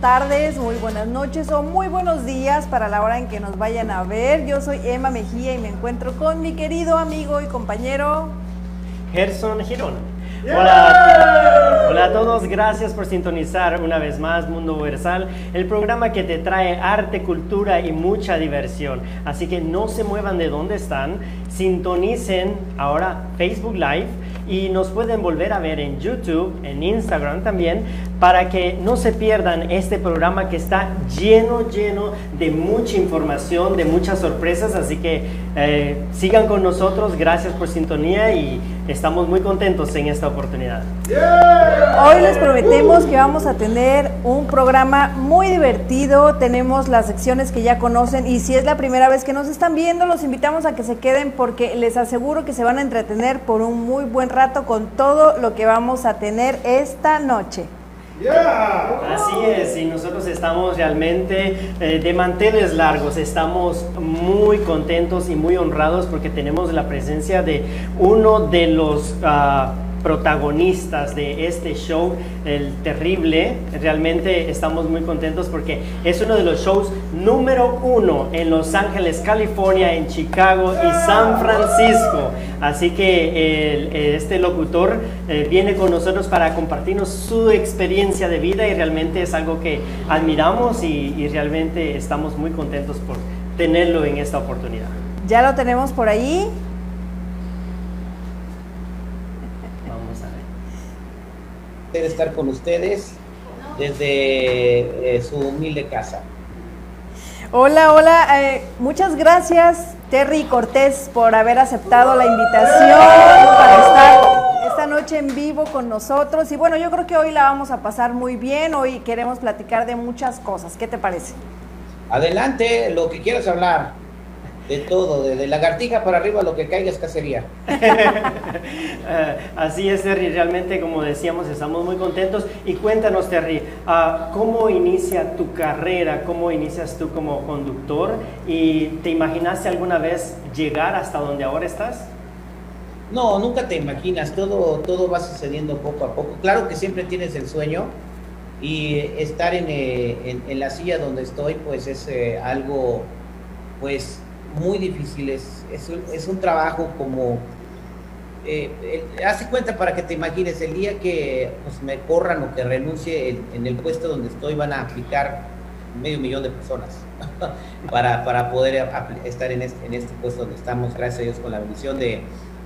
tardes, muy buenas noches o muy buenos días para la hora en que nos vayan a ver. Yo soy Emma Mejía y me encuentro con mi querido amigo y compañero Gerson Girón. Hola, hola a todos, gracias por sintonizar una vez más Mundo Universal, el programa que te trae arte, cultura y mucha diversión. Así que no se muevan de donde están, sintonicen ahora Facebook Live y nos pueden volver a ver en YouTube, en Instagram también, para que no se pierdan este programa que está lleno, lleno de mucha información, de muchas sorpresas. Así que eh, sigan con nosotros, gracias por sintonía y estamos muy contentos en esta oportunidad. Hoy les prometemos que vamos a tener un programa muy divertido. Tenemos las secciones que ya conocen y si es la primera vez que nos están viendo, los invitamos a que se queden porque les aseguro que se van a entretener por un muy buen rato con todo lo que vamos a tener esta noche. Así es, y nosotros estamos realmente eh, de manteles largos, estamos muy contentos y muy honrados porque tenemos la presencia de uno de los... ah, protagonistas de este show, el terrible. Realmente estamos muy contentos porque es uno de los shows número uno en Los Ángeles, California, en Chicago y San Francisco. Así que este locutor eh, viene con nosotros para compartirnos su experiencia de vida y realmente es algo que admiramos y, y realmente estamos muy contentos por tenerlo en esta oportunidad. Ya lo tenemos por ahí. Vamos a ver. De estar con ustedes desde eh, su humilde casa. Hola, hola. eh, muchas gracias, Terry Cortés, por haber aceptado la invitación para estar esta noche en vivo con nosotros. Y bueno, yo creo que hoy la vamos a pasar muy bien. Hoy queremos platicar de muchas cosas. ¿Qué te parece? Adelante, lo que quieras hablar, de todo, de, de lagartija para arriba, lo que caiga es cacería. Eh, así es, Terry. Realmente, como decíamos, estamos muy contentos. Y cuéntanos, Terry, ah, ¿cómo inicia tu carrera? ¿Cómo inicias tú como conductor? ¿Y te imaginaste alguna vez llegar hasta donde ahora estás? No, nunca te imaginas, todo, todo va sucediendo poco a poco. Claro que siempre tienes el sueño y estar en, eh, en- en la silla donde estoy, pues es eh, algo, pues, muy difícil. Es, es, un, es un trabajo como, eh, el- hace cuenta para que te imagines, el día que pues, me corran o que renuncie en, en el puesto donde estoy, van a aplicar medio millón de personas para, para poder estar en este, en este puesto donde estamos, gracias a Dios, con la bendición de,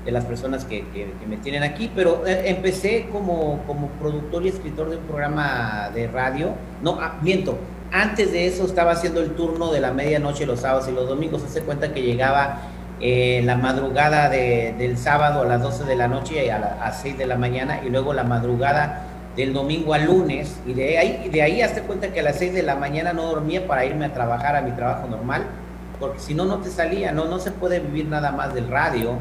las personas que me tienen aquí. Pero eh, empecé como, como productor y escritor de un programa de radio. No, ah, miento. Antes de eso estaba haciendo el turno de la medianoche los sábados y los domingos. Hace cuenta que llegaba eh, la madrugada de- del sábado a las 12 de la noche a las 6 de la mañana y luego la madrugada del domingo al lunes y de ahí, de ahí hazte cuenta que a las 6 de la mañana no dormía para irme a trabajar a mi trabajo normal, porque si no, no te salía, no, no se puede vivir nada más del radio.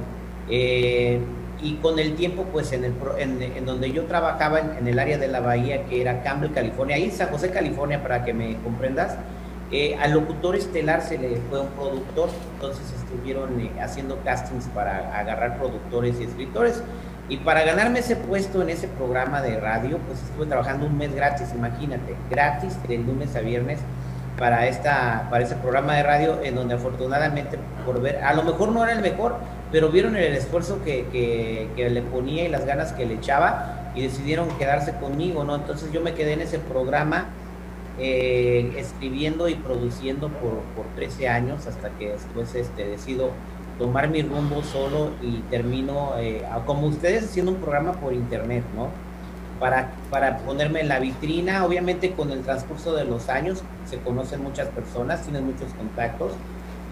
eh, y con el tiempo, pues en, el, en, en donde yo trabajaba en, en el área de la bahía, que era Campbell, California, ahí en San José, California, para que me comprendas, eh, al locutor estelar se le fue un productor, entonces estuvieron eh, haciendo castings para agarrar productores y escritores. Y para ganarme ese puesto en ese programa de radio, pues estuve trabajando un mes gratis, imagínate, gratis de lunes a viernes para, esta, para ese programa de radio, en donde afortunadamente, por ver, a lo mejor no era el mejor, pero vieron el esfuerzo que, que, que le ponía y las ganas que le echaba y decidieron quedarse conmigo, ¿no? Entonces yo me quedé en ese programa eh, escribiendo y produciendo por, por 13 años hasta que después este, decido tomar mi rumbo solo y termino, eh, como ustedes, haciendo un programa por internet, ¿no? Para, para ponerme en la vitrina, obviamente con el transcurso de los años se conocen muchas personas, tienen muchos contactos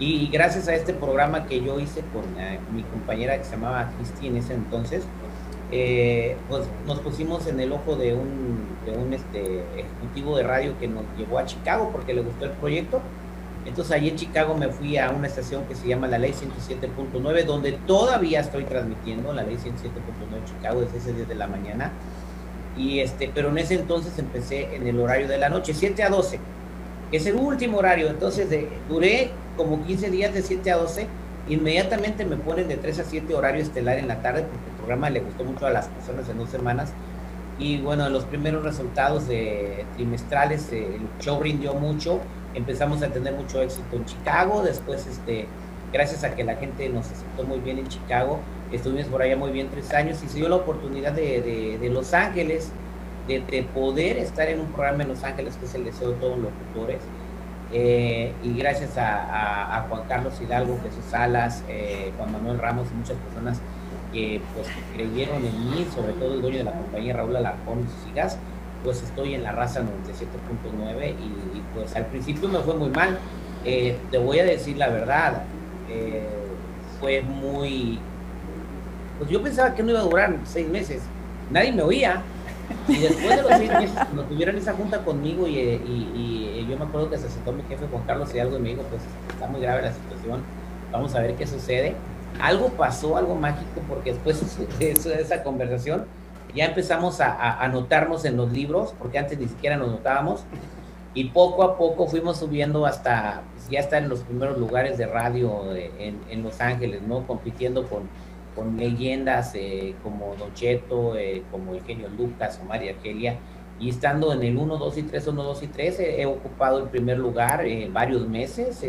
y gracias a este programa que yo hice con eh, mi compañera que se llamaba Cristi en ese entonces, eh, pues nos pusimos en el ojo de un, de un este, ejecutivo de radio que nos llevó a Chicago porque le gustó el proyecto. Entonces allí en Chicago me fui a una estación que se llama la Ley 107.9, donde todavía estoy transmitiendo la Ley 107.9 Chicago desde ese 10 de la mañana. Y este, pero en ese entonces empecé en el horario de la noche, 7 a 12, que es el último horario. Entonces de- duré como 15 días de 7 a 12. Inmediatamente me ponen de 3 a 7 horario estelar en la tarde, porque el programa le gustó mucho a las personas en dos semanas. y bueno, los primeros resultados de trimestrales, el show rindió mucho, empezamos a tener mucho éxito en Chicago, después este, gracias a que la gente nos aceptó muy bien en Chicago, estuvimos por allá muy bien tres años y se dio la oportunidad de, Los Ángeles, de, de, poder estar en un programa en Los Ángeles, que es el deseo de todos los locutores. Eh, y gracias a, a, Juan Carlos Hidalgo, Jesús Salas, eh, Juan Manuel Ramos y muchas personas que pues creyeron en mí, sobre todo el dueño de la compañía Raúl Alarcón y sus hijas, pues estoy en la raza 97.9 y, y, pues al principio me fue muy mal. Eh, te voy a decir la verdad, fue muy... Pues yo pensaba que no iba a durar seis meses, nadie me oía, y después de los seis meses, tuvieron esa junta conmigo y, y, yo me acuerdo que se sentó mi jefe Juan Carlos y algo y me dijo, pues está muy grave la situación, vamos a ver qué sucede. Algo pasó, algo mágico, porque después de, esa conversación ya empezamos a, anotarnos en los libros, porque antes ni siquiera nos notábamos, y poco a poco fuimos subiendo hasta, pues, ya estar en los primeros lugares de radio en, en Los Ángeles, ¿no? Compitiendo con con leyendas eh, como Don Cheto, eh, como Eugenio Lucas o María Argelia, y estando en el 1, 2 y 3, 1, 2 y 3, he ocupado el primer lugar eh, varios meses.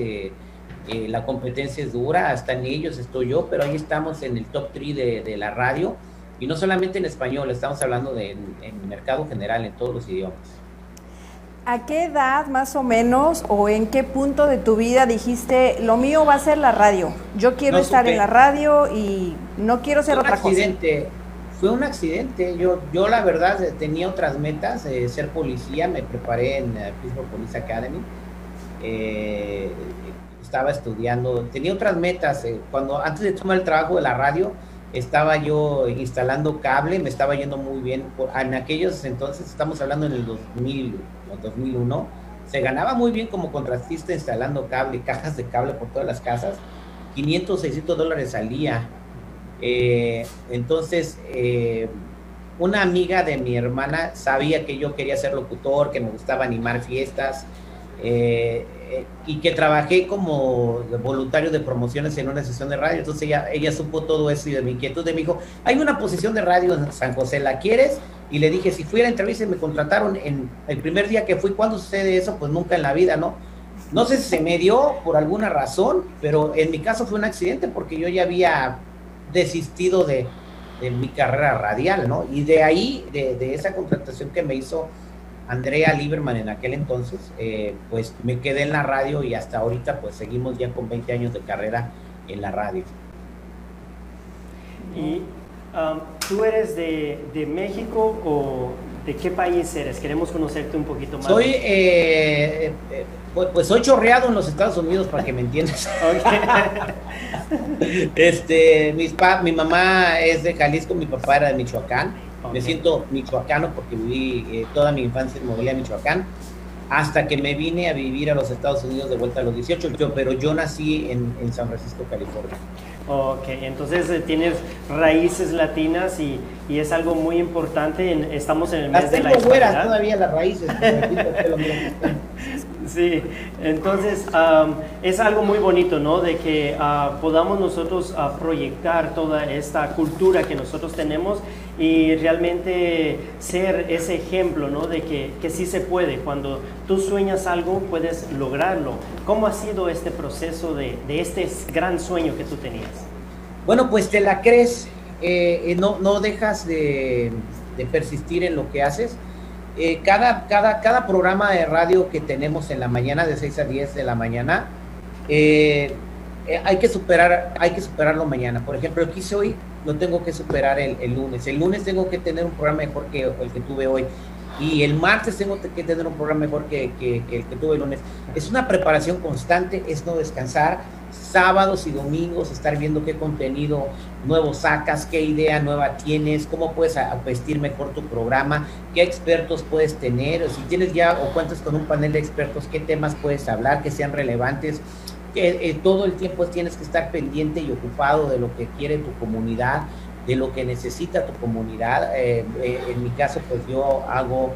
la competencia es dura, en ellos estoy yo, pero ahí estamos en el top 3 de, de la radio, y no solamente en español, estamos hablando de en, en mercado general, en todos los idiomas. ¿A qué edad más o menos o en qué punto de tu vida dijiste, lo mío va a ser la radio? Yo quiero estar en la radio y no quiero ser otra accidente. Fue un accidente. Yo, yo la verdad tenía otras metas, eh, ser policía, me preparé en uh, Pittsburgh Police Academy. Eh, estaba estudiando, tenía otras metas. Eh, cuando antes de tomar el trabajo de la radio, estaba yo instalando cable, me estaba yendo muy bien. en aquellos entonces, estamos hablando en el 2000 2001, se ganaba muy bien como contratista instalando cable, cajas de cable por todas las casas, 500, 600 dólares al día. Eh, entonces, eh, una amiga de mi hermana sabía que yo quería ser locutor, que me gustaba animar fiestas eh, y que trabajé como voluntario de promociones en una sesión de radio. Entonces ella, ella supo todo eso y de mi inquietud. De me dijo, hay una posición de radio en San José, ¿la quieres? y le dije, si fui a la entrevista y me contrataron en el primer día que fui, ¿cuándo sucede eso? Pues nunca en la vida, ¿no? No sé si se me dio por alguna razón, pero en mi caso fue un accidente porque yo ya había desistido de, mi carrera radial, ¿no? Y de ahí, de, esa contratación que me hizo Andrea Lieberman en aquel entonces, eh, pues me quedé en la radio y hasta ahorita pues seguimos ya con 20 años de carrera en la radio. Y Um, ¿Tú eres de, de, México o de qué país eres? Queremos conocerte un poquito más. Soy, eh, eh, pues, pues, soy chorreado en los Estados Unidos para que me entiendas. este, mis pa, mi mamá es de Jalisco, mi papá era de Michoacán. Me siento michoacano porque viví eh, toda mi infancia en Morelia, Michoacán hasta que me vine a vivir a los Estados Unidos de vuelta a los 18, yo, pero yo nací en, en San Francisco, California. Ok, entonces eh, tienes raíces latinas y, y, es algo muy importante. estamos en el mes de la hispanidad. todavía las raíces. sí, entonces es algo muy bonito, ¿no? De que uh, podamos nosotros uh, proyectar toda esta cultura que nosotros tenemos y realmente ser ese ejemplo, ¿no? De que, que sí se puede. Cuando tú sueñas algo, puedes lograrlo. ¿Cómo ha sido este proceso de, de este gran sueño que tú tenías? Bueno, pues te la crees, eh, eh, no, no dejas de, de, persistir en lo que haces. Eh, cada, cada, cada programa de radio que tenemos en la mañana, de 6 a 10 de la mañana, hay que superar, hay que superarlo mañana. Por ejemplo, el hice hoy lo tengo que superar el, el, lunes. El lunes tengo que tener un programa mejor que el que tuve hoy. Y el martes tengo que tener un programa mejor que, que, que el que tuve el lunes. Es una preparación constante, es no descansar. Sábados y domingos estar viendo qué contenido nuevo sacas, qué idea nueva tienes, cómo puedes vestir mejor tu programa, qué expertos puedes tener, o si tienes ya o cuentas con un panel de expertos, qué temas puedes hablar que sean relevantes que eh, todo el tiempo tienes que estar pendiente y ocupado de lo que quiere tu comunidad, de lo que necesita tu comunidad. Eh, eh, en mi caso, pues yo hago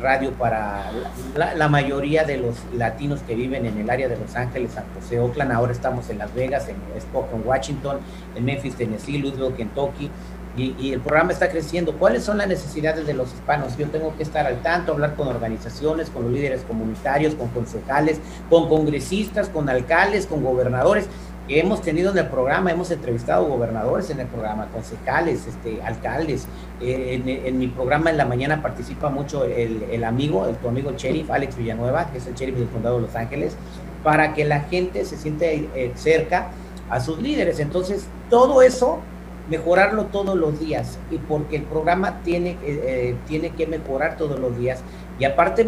radio para la, mayoría de los latinos que viven en el área de Los Ángeles, San José, Oakland. Ahora estamos en Las Vegas, en Spokane, Washington, en Memphis, Tennessee, Louisville, Kentucky. y, el programa está creciendo. ¿Cuáles son las necesidades de los hispanos? Yo tengo que estar al tanto, hablar con organizaciones, con los líderes comunitarios, con concejales, con congresistas, con alcaldes, con gobernadores hemos tenido en el programa, hemos entrevistado gobernadores en el programa, concejales, este, alcaldes. Eh, en, mi programa en la mañana participa mucho el, amigo, el, tu amigo sheriff, Alex Villanueva, que es el sheriff del condado de Los Ángeles, para que la gente se siente eh, cerca a sus líderes. Entonces, todo eso mejorarlo todos los días y porque el programa tiene, eh, tiene que mejorar todos los días y aparte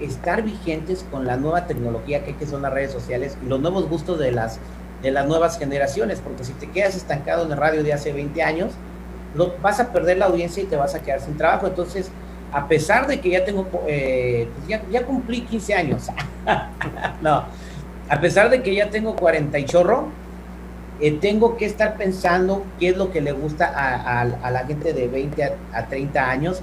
estar vigentes con la nueva tecnología que, que son las redes sociales y los nuevos gustos de las, de las nuevas generaciones, porque si te quedas estancado en el radio de hace 20 años, lo, vas a perder la audiencia y te vas a quedar sin trabajo. Entonces, a pesar de que ya tengo, eh, pues ya, ya, cumplí 15 años, no, a pesar de que ya tengo 40 y chorro, eh, tengo que estar pensando qué es lo que le gusta a, la gente de 20 a, 30 años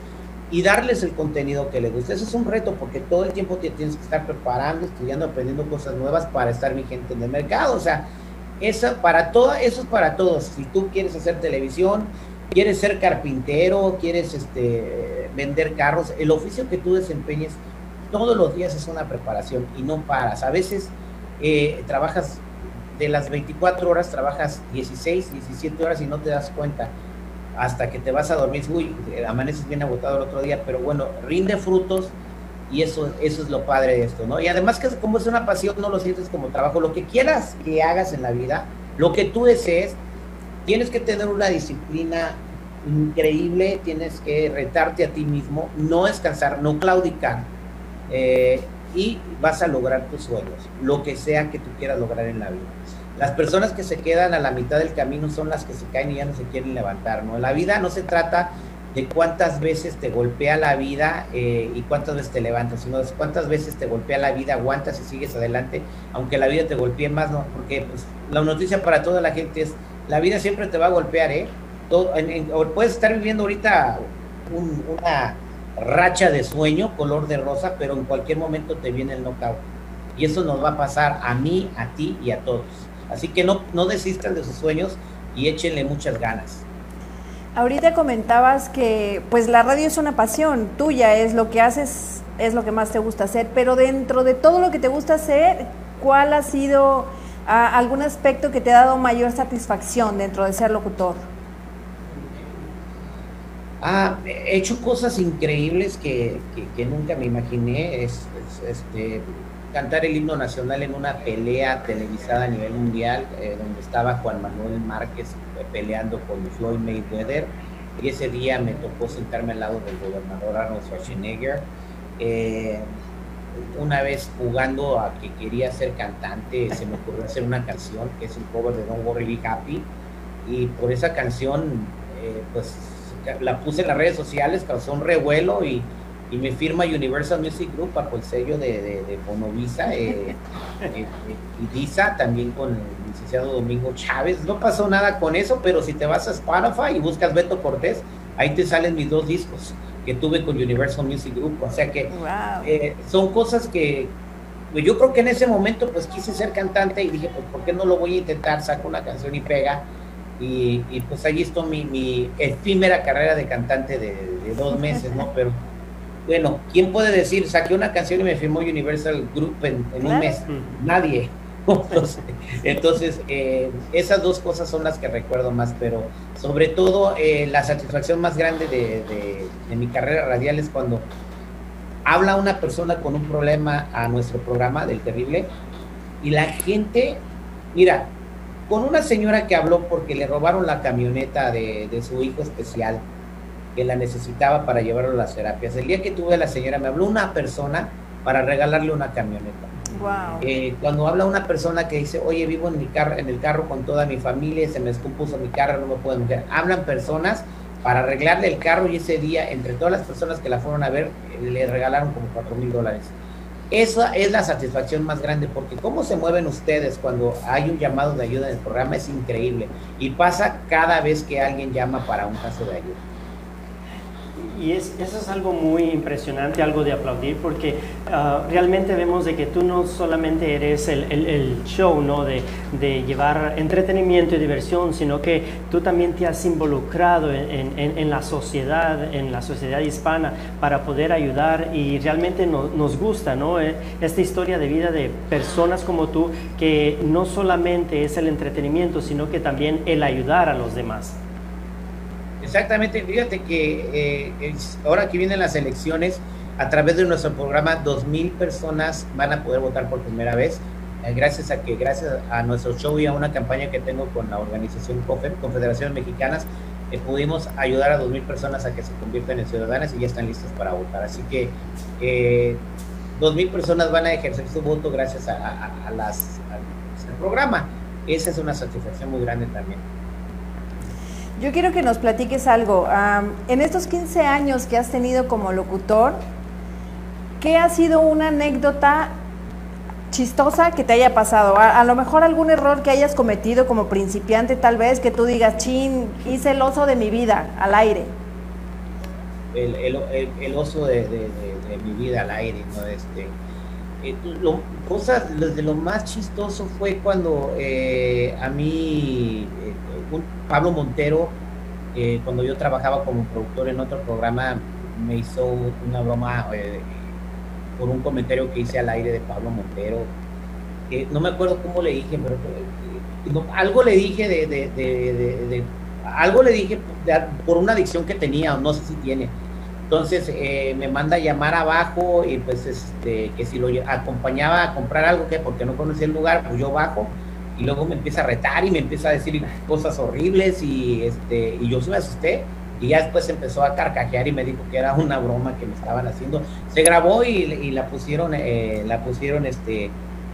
y darles el contenido que le gusta. Eso es un reto porque todo el tiempo te tienes que estar preparando, estudiando, aprendiendo cosas nuevas para estar vigente en el mercado. O sea, eso, para todo, eso es para todos. Si tú quieres hacer televisión, quieres ser carpintero, quieres este, vender carros, el oficio que tú desempeñes todos los días es una preparación y no paras. A veces eh, trabajas de las 24 horas trabajas 16, 17 horas y no te das cuenta hasta que te vas a dormir, uy, amaneces bien agotado el otro día, pero bueno, rinde frutos y eso, eso es lo padre de esto, ¿no? Y además que como es una pasión, no lo sientes como trabajo, lo que quieras que hagas en la vida, lo que tú desees, tienes que tener una disciplina increíble, tienes que retarte a ti mismo, no descansar, no claudicar, eh, y vas a lograr tus sueños, lo que sea que tú quieras lograr en la vida. Las personas que se quedan a la mitad del camino son las que se caen y ya no se quieren levantar, ¿no? La vida no se trata de cuántas veces te golpea la vida eh, y cuántas veces te levantas, sino cuántas veces te golpea la vida, aguantas y sigues adelante, aunque la vida te golpee más, ¿no? Porque pues, la noticia para toda la gente es, la vida siempre te va a golpear, ¿eh? Todo, puedes estar viviendo ahorita una racha de sueño, color de rosa, pero en cualquier momento te viene el knockout. Y eso nos va a pasar a mí, a ti y a todos. Así que no, no desistan de sus sueños y échenle muchas ganas. Ahorita comentabas que pues la radio es una pasión tuya, es lo que haces, es lo que más te gusta hacer, pero dentro de todo lo que te gusta hacer, ¿cuál ha sido ah, algún aspecto que te ha dado mayor satisfacción dentro de ser locutor? Ah, he hecho cosas increíbles que, nunca me imaginé. Es, este, cantar el himno nacional en una pelea televisada a nivel mundial, eh, donde estaba Juan Manuel Márquez eh, peleando con Floyd Mayweather. Y ese día me tocó sentarme al lado del gobernador Arnold Schwarzenegger. Eh, una vez jugando a que quería ser cantante, se me ocurrió hacer una canción que es un cover de Don't Worry Be Happy. Y por esa canción, pues la puse en las redes sociales, causó un revuelo y, y me firma Universal Music Group bajo el sello de, de, de Bonovisa eh, eh, y Disa, también con el licenciado Domingo Chávez. No pasó nada con eso, pero si te vas a Spotify y buscas Beto Cortés, ahí te salen mis dos discos que tuve con Universal Music Group. O sea que eh, son cosas que pues yo creo que en ese momento pues quise ser cantante y dije, pues ¿por qué no lo voy a intentar? Saco una canción y pega y, pues ahí está mi, mi, efímera carrera de cantante de, dos meses, ¿no? Pero bueno, ¿quién puede decir, saqué una canción y me firmó Universal Group en, un mes? Nadie. Entonces, eh, esas dos cosas son las que recuerdo más, pero sobre todo eh, la satisfacción más grande de, de, mi carrera radial es cuando habla una persona con un problema a nuestro programa del terrible y la gente, mira, con una señora que habló porque le robaron la camioneta de, su hijo especial, que la necesitaba para llevarlo a las terapias. El día que tuve a la señora, me habló una persona para regalarle una camioneta. Wow. Eh, cuando habla una persona que dice, oye, vivo en, mi carro, en el carro con toda mi familia, se me descompuso mi carro, no me puedo meter. Hablan personas para arreglarle el carro y ese día, entre todas las personas que la fueron a ver, le regalaron como cuatro mil dólares. Esa es la satisfacción más grande, porque cómo se mueven ustedes cuando hay un llamado de ayuda en el programa es increíble. Y pasa cada vez que alguien llama para un caso de ayuda. Y, es, eso es algo muy impresionante, algo de aplaudir, porque ah, realmente vemos de que tú no solamente eres el, show, ¿no? De, llevar entretenimiento y diversión, sino que tú también te has involucrado en la sociedad, en la sociedad hispana, para poder ayudar y realmente nos gusta, ¿no? Eh, esta historia de vida de personas como tú, que no solamente es el entretenimiento, sino que también el ayudar a los demás. Exactamente, fíjate que eh, ahora que vienen las elecciones, a través de nuestro programa, 2.000 personas van a poder votar por primera vez, eh, gracias a que, gracias a nuestro show y a una campaña que tengo con la organización COFEM, Confederaciones Mexicanas, eh, pudimos ayudar a 2.000 personas a que se conviertan en ciudadanas y ya están listas para votar. Así que 2.000 personas van a ejercer su voto gracias a, las, al programa. Esa es una satisfacción muy grande también. Yo quiero que nos platiques algo. en estos 15 años que has tenido como locutor, ¿qué ha sido una anécdota chistosa que te haya pasado? A, lo mejor algún error que hayas cometido como principiante, tal vez, que tú digas, chin, hice el oso de mi vida al aire. El, oso de, mi vida al aire, ¿no? Este, eh, lo, cosas, de lo más chistoso fue cuando eh, a mí eh, Pablo Montero, cuando yo trabajaba como productor en otro programa, me hizo una broma por un comentario que hice al aire de Pablo Montero. no me acuerdo cómo le dije, pero algo le dije de, algo le dije por una adicción que tenía, no sé si tiene entonces eh, me manda a llamar abajo y pues este, que si lo acompañaba a comprar algo, que porque no conocía el lugar, pues yo bajo y luego me empieza a retar y me empieza a decir cosas horribles y, este, y yo se me asusté y ya después empezó a carcajear y me dijo que era una broma que me estaban haciendo. Se grabó y, la pusieron, eh, la pusieron este,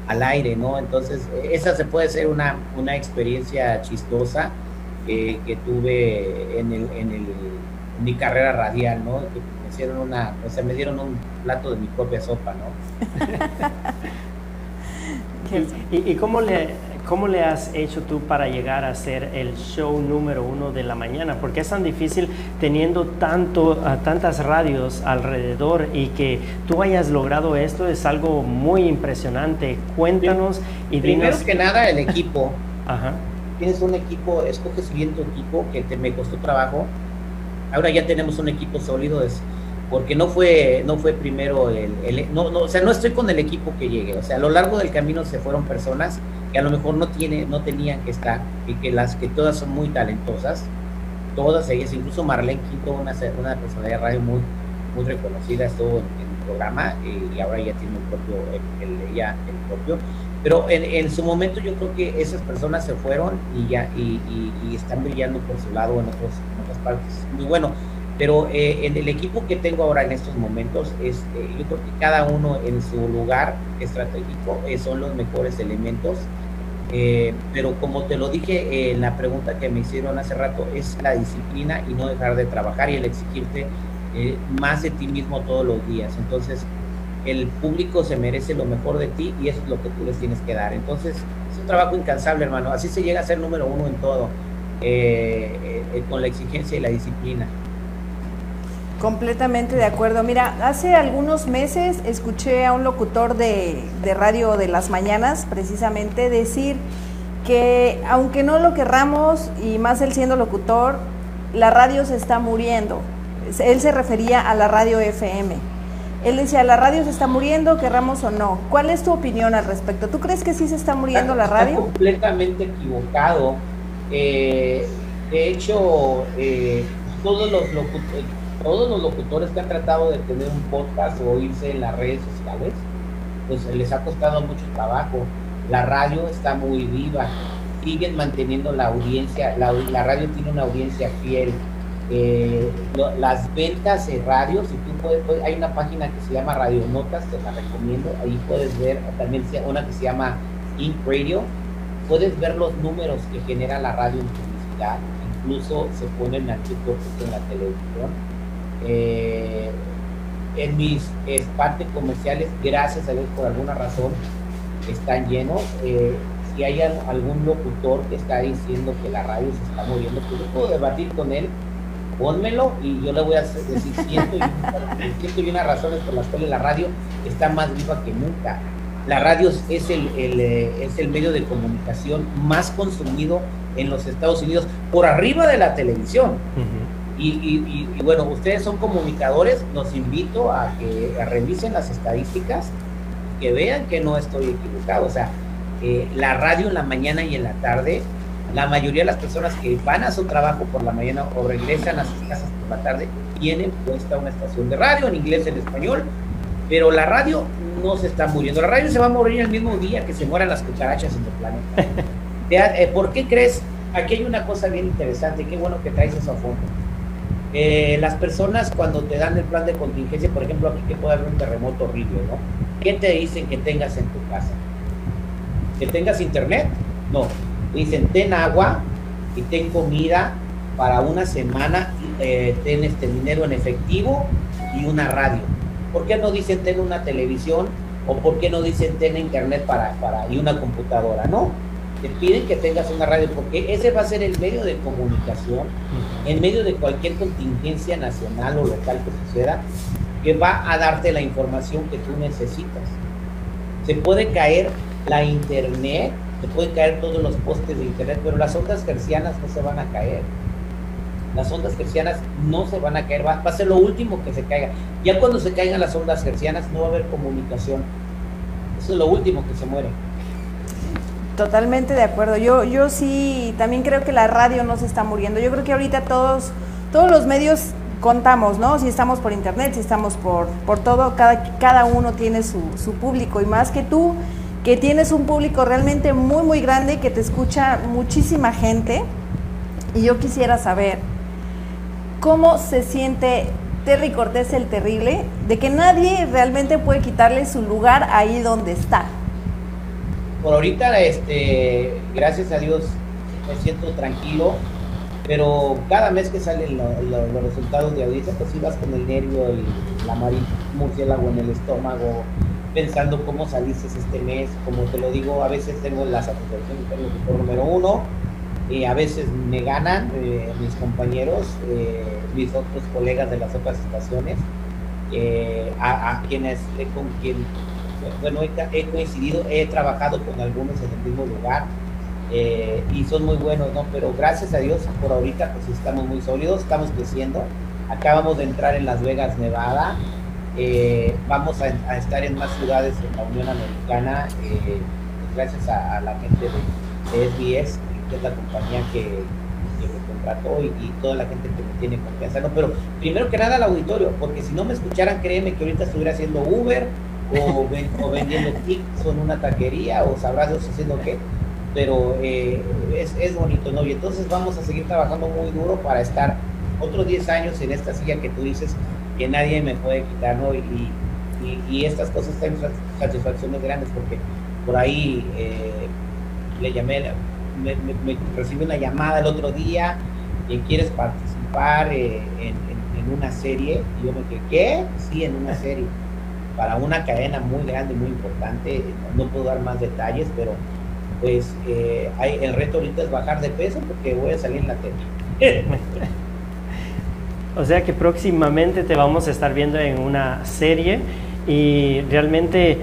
al aire, ¿no? Entonces esa se puede ser una, una experiencia chistosa eh, que tuve en el, en el mi carrera radial, ¿no? Que me hicieron una, o sea, me dieron un plato de mi propia sopa, ¿no? ¿Y, cómo, le, cómo le has hecho tú para llegar a ser el show número uno de la mañana? Porque es tan difícil teniendo tanto, tantas radios alrededor y que tú hayas logrado esto es algo muy impresionante. Cuéntanos y dinos... Primero que nada, el equipo. Ajá. Tienes un equipo, escoges bien tu equipo, que te, me costó trabajo ahora ya tenemos un equipo sólido, es, porque no fue, no fue primero el, no, no, o sea, no estoy con el equipo que llegue, o sea, a lo largo del camino se fueron personas que a lo mejor no tiene, no tenían que estar, y que las que todas son muy talentosas, todas ellas, incluso Marlene Quinto, una, una personalidad de radio muy, muy reconocida, estuvo en, el programa y ahora ya tiene el propio, el, ella, el propio, pero en, en, su momento yo creo que esas personas se fueron y ya y, y, están brillando por su lado en, otros, en otras partes. Muy bueno. Pero eh, en el equipo que tengo ahora en estos momentos, es, eh, yo creo que cada uno en su lugar estratégico eh, son los mejores elementos. pero como te lo dije en la pregunta que me hicieron hace rato, es la disciplina y no dejar de trabajar y el exigirte más de ti mismo todos los días. Entonces, el público se merece lo mejor de ti y eso es lo que tú les tienes que dar. Entonces, es un trabajo incansable, hermano. Así se llega a ser número uno en todo, eh, eh, con la exigencia y la disciplina. Completamente de acuerdo. Mira, hace algunos meses escuché a un locutor de, de radio de las mañanas precisamente decir que aunque no lo querramos, y más él siendo locutor, la radio se está muriendo. Él se refería a la radio FM él decía, la radio se está muriendo, querramos o no. ¿Cuál es tu opinión al respecto? ¿Tú crees que sí se está muriendo la radio? Está completamente equivocado. Eh, de hecho, eh, todos, los locutores, todos los locutores que han tratado de tener un podcast o irse en las redes sociales, pues les ha costado mucho trabajo. La radio está muy viva, siguen manteniendo la audiencia, la, la radio tiene una audiencia fiel eh, las ventas de radio, si tú puedes, hay una página que se llama Radio Notas, te la recomiendo, ahí puedes ver también una que se llama Ink Radio, puedes ver los números que genera la radio en publicidad, incluso se ponen aquí en la televisión. Eh, en mis partes comerciales, gracias a Dios por alguna razón, están llenos. Eh, si hay algún locutor que está diciendo que la radio se está muriendo, pues yo puedo debatir con él pónmelo y yo le voy a decir ciento y, una razones por las cuales la radio está más viva que nunca. La radio es el, eh, es el medio de comunicación más consumido en los Estados Unidos, por arriba de la televisión. y, bueno, ustedes son comunicadores, los invito a que revisen las estadísticas, que vean que no estoy equivocado. O sea, eh, la radio en la mañana y en la tarde la mayoría de las personas que van a su trabajo por la mañana o regresan a sus casas por la tarde tienen puesta una estación de radio en inglés y en español, pero la radio no se está muriendo. La radio se va a morir el mismo día que se mueran las cucarachas en el planeta. Eh, ¿Por qué crees? Aquí hay una cosa bien interesante, qué bueno que traes eso a fondo. Eh, las personas cuando te dan el plan de contingencia, por ejemplo, aquí que puede haber un terremoto horrible, ¿no? ¿Qué te dicen que tengas en tu casa? ¿Que tengas internet? No, dicen, ten agua y ten comida para una semana, eh, ten este dinero en efectivo y una radio. ¿Por qué no dicen ten una televisión o por qué no dicen ten internet para, para, y una computadora? No, te piden que tengas una radio porque ese va a ser el medio de comunicación en medio de cualquier contingencia nacional o local que suceda que va a darte la información que tú necesitas. Se puede caer la internet te pueden caer todos los postes de internet, pero las ondas gercianas no se van a caer. Las ondas gercianas no se van a caer, va, a ser lo último que se caiga. Ya cuando se caigan las ondas gercianas no va a haber comunicación. Eso es lo último que se muere. Totalmente de acuerdo. Yo, yo sí también creo que la radio no se está muriendo. Yo creo que ahorita todos, todos los medios contamos, ¿no? Si estamos por internet, si estamos por, por todo, cada, cada uno tiene su, su público. Y más que tú, que tienes un público realmente muy, muy grande, que te escucha muchísima gente. Y yo quisiera saber cómo se siente Terry Cortés el Terrible, de que nadie realmente puede quitarle su lugar ahí donde está. Por ahorita, este, gracias a Dios, me siento tranquilo, pero cada mes que salen los resultados de audiencia, pues si vas con el nervio y la murciélago en el estómago, pensando cómo saliste este mes, como te lo digo, a veces tengo la satisfacción de ser el número uno, y a veces me ganan eh, mis compañeros, eh, mis otros colegas de las otras estaciones, eh, a, quienes con quien bueno, he, coincidido, he trabajado con algunos en el mismo lugar y son muy buenos, ¿no? Pero gracias a Dios, por ahorita pues estamos muy sólidos, estamos creciendo. Acabamos de entrar en Las Vegas, Nevada, eh, vamos a, estar en más ciudades en la Unión Americana, eh, gracias a, la gente de, SBS, que es la compañía que, me contrató y, toda la gente que me tiene confianza. Pero primero que nada al auditorio, porque si no me escucharan, créeme que ahorita estuviera haciendo Uber o, vendiendo tics en una taquería o sabrás Dios haciendo qué. Pero eh, es, es bonito, ¿no? Y entonces vamos a seguir trabajando muy duro para estar otros 10 años en esta silla que tú dices que nadie me puede quitar, ¿no? Y, estas cosas tienen satisfacciones grandes porque por ahí eh, le llamé, me, me, recibí una llamada el otro día y quieres participar eh, en, una serie y yo me dije, ¿qué? Sí, en una serie para una cadena muy grande, muy importante, no, puedo dar más detalles, pero pues eh, hay, el reto ahorita es bajar de peso porque voy a salir en la tele. O sea que próximamente te vamos a estar viendo en una serie y realmente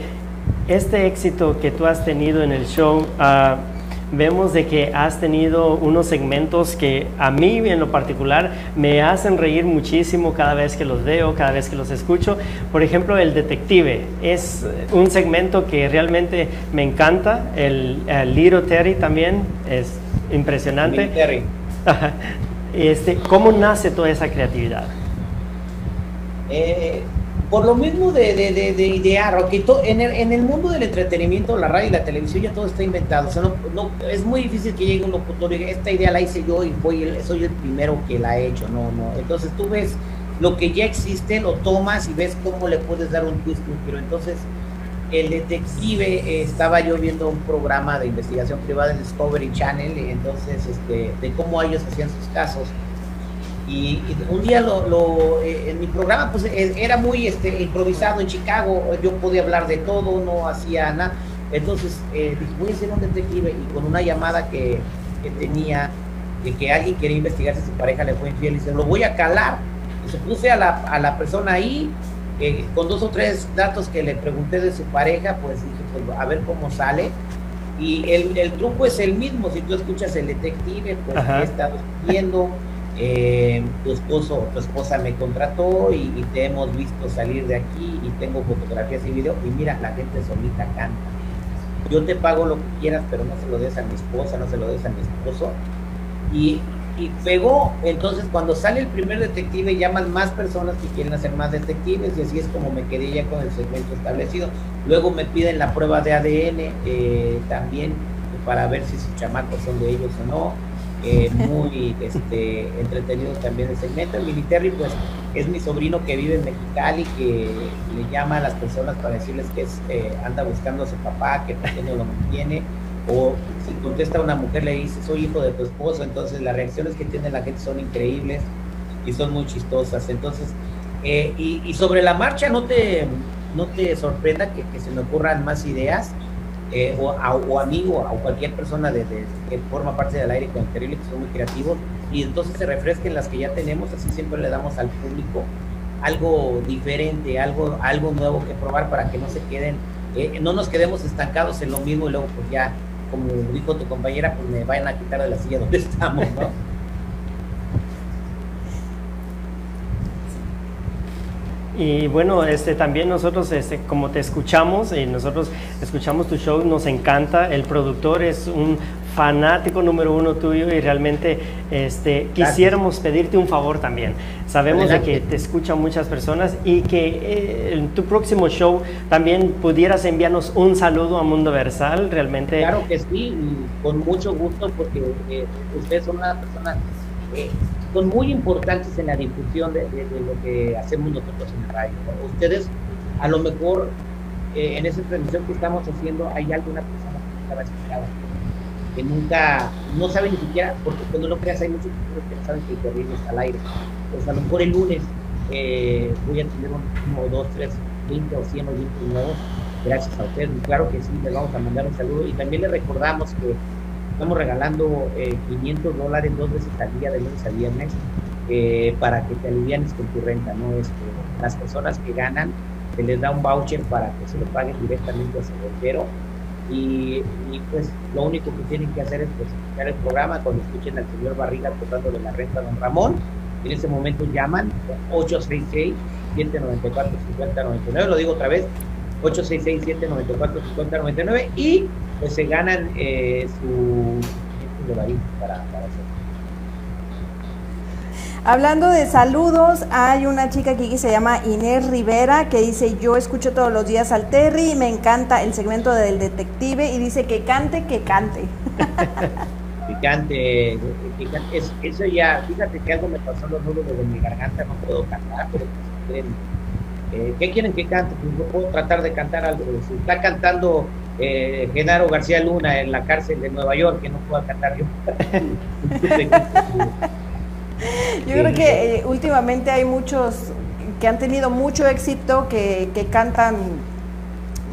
este éxito que tú has tenido en el show, uh, vemos de que has tenido unos segmentos que a mí en lo particular me hacen reír muchísimo cada vez que los veo, cada vez que los escucho. Por ejemplo, el detective es un segmento que realmente me encanta. El, el Little Terry también es impresionante. Terry. Este, ¿Cómo nace toda esa creatividad? Eh, por lo mismo de, de, de, idear, en, el, el mundo del entretenimiento, la radio y la televisión ya todo está inventado. O sea, no, es muy difícil que llegue un locutor y diga, esta idea la hice yo y soy el primero que la he hecho. No, no. Entonces tú ves lo que ya existe, lo tomas y ves cómo le puedes dar un twist, un Entonces, el detective, eh, estaba yo viendo un programa de investigación privada en Discovery Channel, y entonces, este, de cómo ellos hacían sus casos. Y, un día lo, eh, en mi programa, pues eh, era muy este, improvisado en Chicago, yo podía hablar de todo, no hacía nada. Entonces dije, voy a ser un detective y con una llamada que, que tenía, de que alguien quería investigar si su pareja le fue infiel y se lo voy a calar. Y se puse a la, a la persona ahí, eh, con dos o tres datos que le pregunté de su pareja, pues dije, pues a ver cómo sale. Y el, el truco es el mismo, si tú escuchas el detective, pues he estado viendo, eh, tu esposo, tu esposa me contrató y, y, te hemos visto salir de aquí y tengo fotografías y video y mira, la gente solita canta. Yo te pago lo que quieras, pero no se lo des a mi esposa, no se lo des a mi esposo. Y, y pegó, entonces cuando sale el primer detective llaman más personas que quieren hacer más detectives y así es como me quedé ya con el segmento establecido. Luego me piden la prueba de ADN eh, también para ver si sus chamacos son de ellos o no eh, muy este, entretenido también el segmento. El Military, pues, es mi sobrino que vive en Mexicali, que le llama a las personas para decirles que es, eh, anda buscando a su papá, que no lo mantiene, o si contesta una mujer, le dice, soy hijo de tu esposo, entonces las reacciones que tiene la gente son increíbles y son muy chistosas. Entonces, eh, y, sobre la marcha, no te, no te sorprenda que, que se me ocurran más ideas eh, o, a, o, amigo o cualquier persona de, que forma parte del aire con terrible que son muy creativos y entonces se refresquen las que ya tenemos así siempre le damos al público algo diferente algo algo nuevo que probar para que no se queden eh, no nos quedemos estancados en lo mismo y luego pues ya como dijo tu compañera pues me vayan a quitar de la silla donde estamos ¿no? Y bueno, este, también nosotros, este, como te escuchamos, y nosotros escuchamos tu show, nos encanta. El productor es un fanático número uno tuyo y realmente este, quisiéramos pedirte un favor también. Sabemos de que te escuchan muchas personas y que eh, en tu próximo show también pudieras enviarnos un saludo a Mundo Versal, realmente. Claro que sí, con mucho gusto porque eh, ustedes son una persona eh, son muy importantes en la difusión de, lo que hacemos nosotros en la radio. Ustedes, a lo mejor, eh, en esa transmisión que estamos haciendo, hay alguna persona que nunca va a escuchar, que nunca, no sabe ni siquiera, porque cuando lo creas hay muchos que no saben que el corrido al aire. Pues a lo mejor el lunes eh, voy a tener uno, dos, tres, 20 o 100 oyentes nuevos. Gracias a ustedes. Claro que sí, les vamos a mandar un saludo. Y también les recordamos que Estamos regalando 500 eh, dólares dos veces al día, de lunes a viernes, eh, para que te alivianes con tu renta, ¿no? Este, las personas que ganan, se les da un voucher para que se lo paguen directamente a su soltero. Y, pues lo único que tienen que hacer es pues, escuchar el programa cuando escuchen al señor Barriga de la renta a don Ramón. En ese momento llaman 866-794-5099. Lo digo otra vez, 866-794-5099 y pues se ganan eh, su para, para hacer. Hablando de saludos, hay una chica aquí que se llama Inés Rivera que dice, yo escucho todos los días al Terry y me encanta el segmento del detective y dice que cante, que cante. que cante, que cante. eso ya, fíjate que algo me pasó los nudos de mi garganta, no puedo cantar, pero pues, eh, ¿qué quieren que cante? Pues no puedo tratar de cantar algo. Si está cantando eh, Genaro García Luna en la cárcel de Nueva York, que no pueda cantar yo. yo creo que eh, últimamente hay muchos que han tenido mucho éxito, que, que cantan,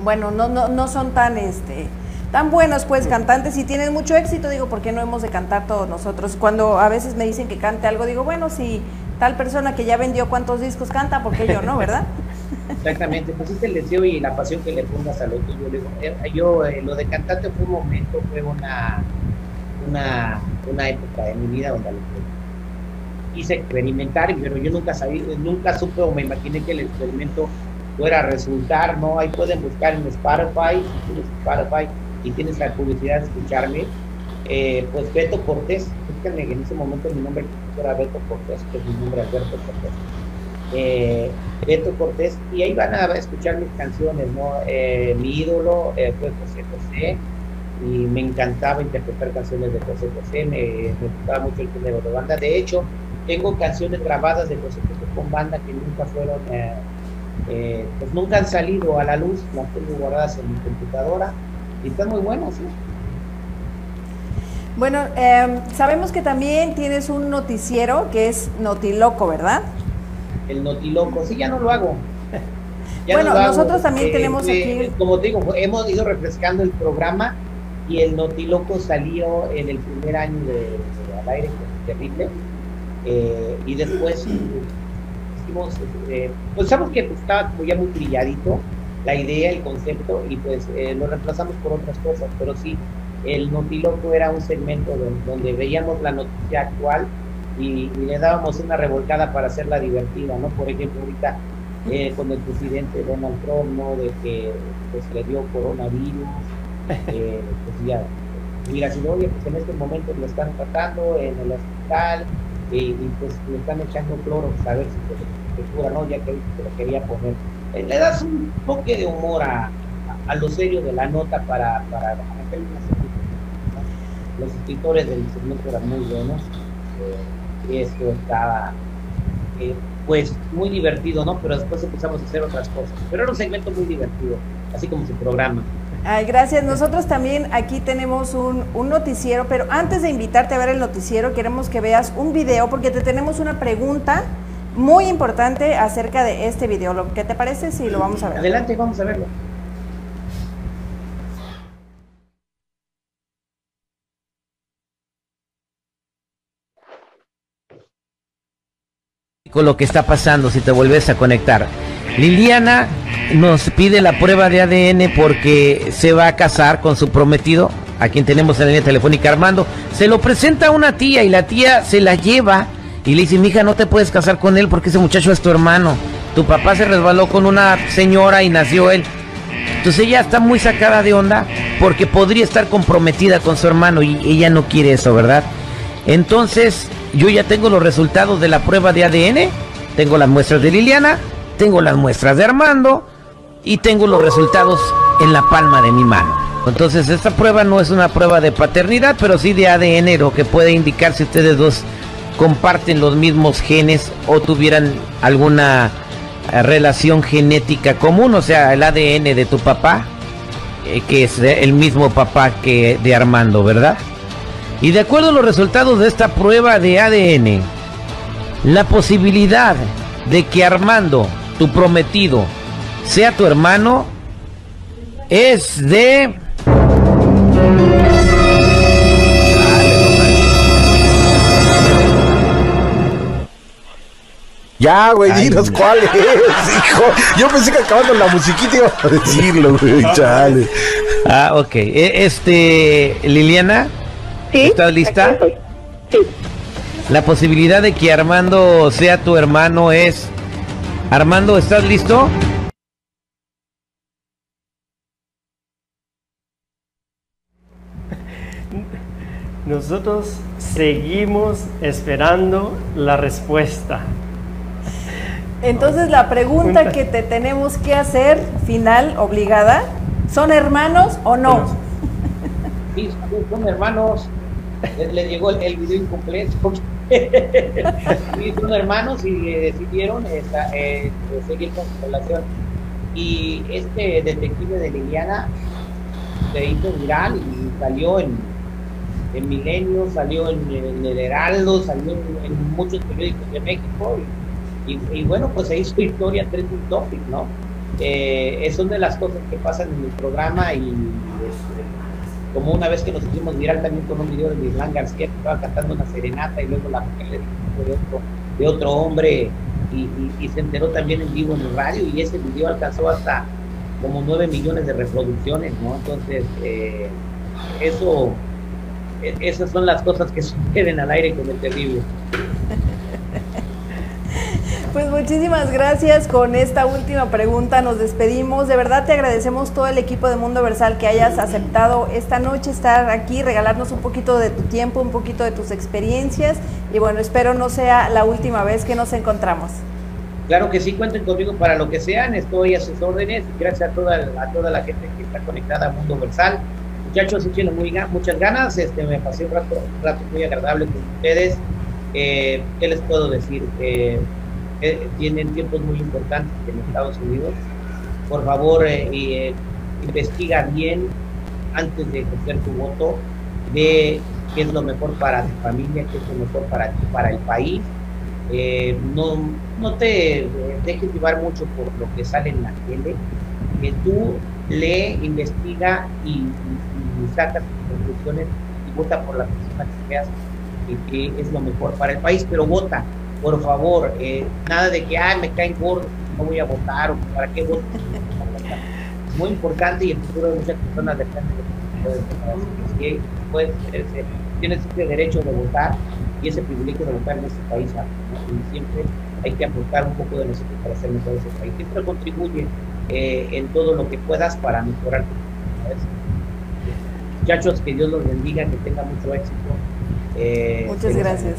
bueno, no, no, no son tan este tan buenos pues cantantes y tienen mucho éxito, digo, ¿por qué no hemos de cantar todos nosotros? Cuando a veces me dicen que cante algo, digo, bueno, si tal persona que ya vendió cuántos discos canta, ¿por qué yo no, verdad? Exactamente, pues es el deseo y la pasión que le pongas a lo tuyo. Eh, yo, eh, lo de cantante fue un momento, fue una, una, una época de mi vida donde hice experimentar, pero yo nunca sabía, nunca supe o me imaginé que el experimento fuera a resultar, ¿no? Ahí pueden buscar en Spotify, Spotify y tienes la publicidad de escucharme. Eh, pues Beto Cortés, fíjense en ese momento mi nombre era Beto Cortés, que mi nombre Alberto Cortés eh, Beto Cortés, y ahí van a escuchar mis canciones, ¿no? Eh, mi ídolo eh, fue José José, y me encantaba interpretar canciones de José José, me, gustaba mucho el género de banda. De hecho, tengo canciones grabadas de José José con banda que nunca fueron, eh, pues nunca han salido a la luz, las tengo guardadas en mi computadora y están muy buenas, ¿sí? Bueno, em, sabemos que también tienes un noticiero que es Notiloco, ¿verdad? el notiloco. Sí, ya no lo hago. bueno, nosotros también eh, tenemos aquí. Como te digo, hemos ido refrescando el programa y el Notiloco salió en el primer año de, al aire, terrible, eh, y después hicimos, eh, pues sabemos que estaba ya muy brilladito la idea, el concepto, y pues eh, lo reemplazamos por otras cosas, pero sí, el Notiloco era un segmento donde, veíamos la noticia actual y, le dábamos una revolcada para hacerla divertida, ¿no? Por ejemplo, ahorita eh, con el presidente Donald Trump, ¿no? De que pues le dio coronavirus, eh, pues ya, mira, si no, oye, pues en este momento lo están tratando en el hospital y, pues le están echando cloro, a ver si se, cura, ¿no? Ya que se lo quería poner. Eh, le das un toque de humor a, a, lo serio de la nota para, para, Los escritores del segmento eran muy buenos. y esto estaba pues muy divertido, ¿no? Pero después empezamos a hacer otras cosas. Pero era un segmento muy divertido, así como su programa. Ay, gracias. Nosotros también aquí tenemos un, un, noticiero, pero antes de invitarte a ver el noticiero, queremos que veas un video porque te tenemos una pregunta muy importante acerca de este video. ¿Qué te parece si lo vamos a ver? Adelante, vamos a verlo. con lo que está pasando si te vuelves a conectar. Liliana nos pide la prueba de ADN porque se va a casar con su prometido, a quien tenemos en la línea telefónica Armando. Se lo presenta a una tía y la tía se la lleva y le dice, mija, no te puedes casar con él porque ese muchacho es tu hermano. Tu papá se resbaló con una señora y nació él. Entonces ella está muy sacada de onda porque podría estar comprometida con su hermano y ella no quiere eso, ¿verdad? Entonces yo ya tengo los resultados de la prueba de ADN, tengo las muestras de Liliana, tengo las muestras de Armando y tengo los resultados en la palma de mi mano. Entonces esta prueba no es una prueba de paternidad, pero sí de ADN, lo que puede indicar si ustedes dos comparten los mismos genes o tuvieran alguna eh, relación genética común, o sea, el ADN de tu papá, eh, que es el mismo papá que de Armando, ¿verdad? Y de acuerdo a los resultados de esta prueba de ADN, la posibilidad de que Armando, tu prometido, sea tu hermano, es de... Ya, güey, dinos cuál es, hijo. Yo pensé que acabando la musiquita iba a decirlo, güey, chale. Ah, ok. E, este, Liliana. ¿Estás lista? Sí. La posibilidad de que Armando sea tu hermano es... Armando, ¿estás listo? Nosotros seguimos esperando la respuesta. Entonces la pregunta que te tenemos que hacer, final, obligada, ¿son hermanos o no? Sí, son hermanos le, llegó el, video incompleto. y son hermanos y decidieron eh, seguir con su relación. Y este detective de Liliana se hizo viral y salió en, en Milenio, salió en, el Heraldo, salió en, muchos periódicos de México. Y, bueno, pues se hizo historia trending topic, ¿no? Eh, son de las cosas que pasan en el programa y este, como una vez que nos hicimos viral también con un video de Islan García que estaba cantando una serenata y luego la mujer le dijo de otro, de otro hombre y, se enteró también en vivo en el radio y ese video alcanzó hasta como 9 millones de reproducciones, ¿no? Entonces, eh, eso, esas son las cosas que suceden al aire con el terrible. Pues muchísimas gracias con esta última pregunta. Nos despedimos. De verdad te agradecemos todo el equipo de Mundo Versal que hayas aceptado esta noche estar aquí, regalarnos un poquito de tu tiempo, un poquito de tus experiencias. Y bueno, espero no sea la última vez que nos encontramos. Claro que sí, cuenten conmigo para lo que sean. Estoy a sus órdenes. Gracias a toda, a toda la gente que está conectada a Mundo Versal. Muchachos, échenle muy, muchas ganas. Este, me pasé un rato, rato muy agradable con ustedes. Eh, ¿Qué les puedo decir? Eh, tienen tiempos muy importantes en Estados Unidos. Por favor, eh, eh, investiga bien antes de ejercer tu voto, ve qué es lo mejor para tu familia, qué es lo mejor para ti, para el país. Eh, no, no te dejes llevar mucho por lo que sale en la tele. que tú lee, investiga y, y, saca tus conclusiones y vota por la persona que creas que, que, es lo mejor para el país, pero vota, por favor, eh, nada de que, ay, me caen gordos, no voy a votar, o para qué voto. Es muy importante y el futuro de muchas personas depende de que puedes puedes, tienes ese derecho de votar y ese privilegio de votar en este país. ¿no? Y siempre hay que aportar un poco de nosotros para hacer mejor ese país. Siempre contribuye eh, en todo lo que puedas para mejorar tu Muchachos, que Dios los bendiga, que tengan mucho éxito. Eh, Muchas gracias.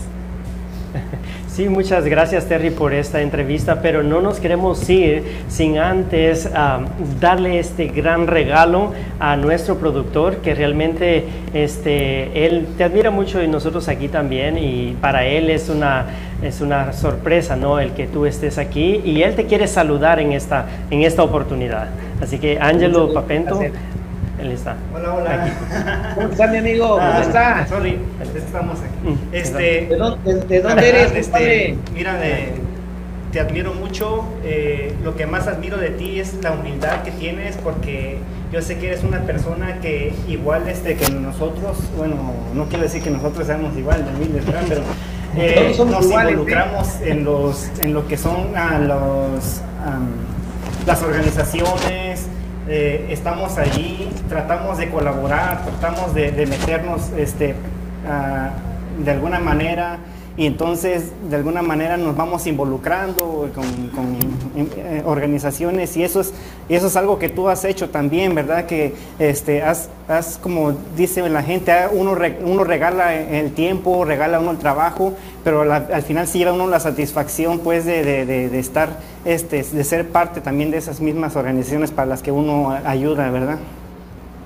Sí, muchas gracias Terry por esta entrevista, pero no nos queremos ir sin antes um, darle este gran regalo a nuestro productor que realmente este, él te admira mucho y nosotros aquí también y para él es una, es una sorpresa ¿no? el que tú estés aquí y él te quiere saludar en esta, en esta oportunidad. Así que Ángelo Papento. Él está. Hola, hola. ¿Cómo está mi amigo? ¿Cómo ah, está? Sorry, estamos aquí. Mm, este, ¿De dónde, de, de dónde eres, este, Mira, de, te admiro mucho. Eh, lo que más admiro de ti es la humildad que tienes, porque yo sé que eres una persona que igual este, que nosotros, bueno, no quiero decir que nosotros seamos igual de humildes, ¿verdad? pero eh, nos iguales, involucramos ¿sí? en, los, en lo que son ah, los, um, las organizaciones eh, estamos allí, tratamos de colaborar, tratamos de, meternos este, de alguna manera y entonces de alguna manera nos vamos involucrando con, con eh, organizaciones y eso es eso es algo que tú has hecho también verdad que este has, has como dice la gente uno re, uno regala el tiempo regala uno el trabajo pero la, al final sí lleva uno la satisfacción pues de, de, de, de, estar este de ser parte también de esas mismas organizaciones para las que uno ayuda verdad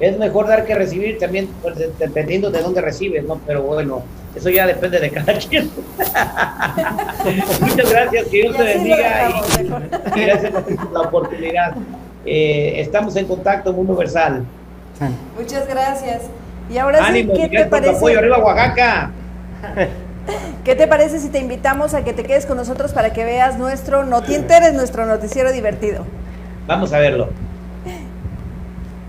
es mejor dar que recibir también pues, dependiendo de dónde recibes no pero bueno eso ya depende de cada quien. Muchas gracias, que Dios te bendiga y, y, gracias por la oportunidad. Eh, estamos en contacto, Mundo Versal. Muchas gracias. Y ahora Ánimo, sí, ¿qué te parece? Apoyo, arriba Oaxaca. ¿Qué te parece si te invitamos a que te quedes con nosotros para que veas nuestro, no te enteres, nuestro noticiero divertido? Vamos a verlo.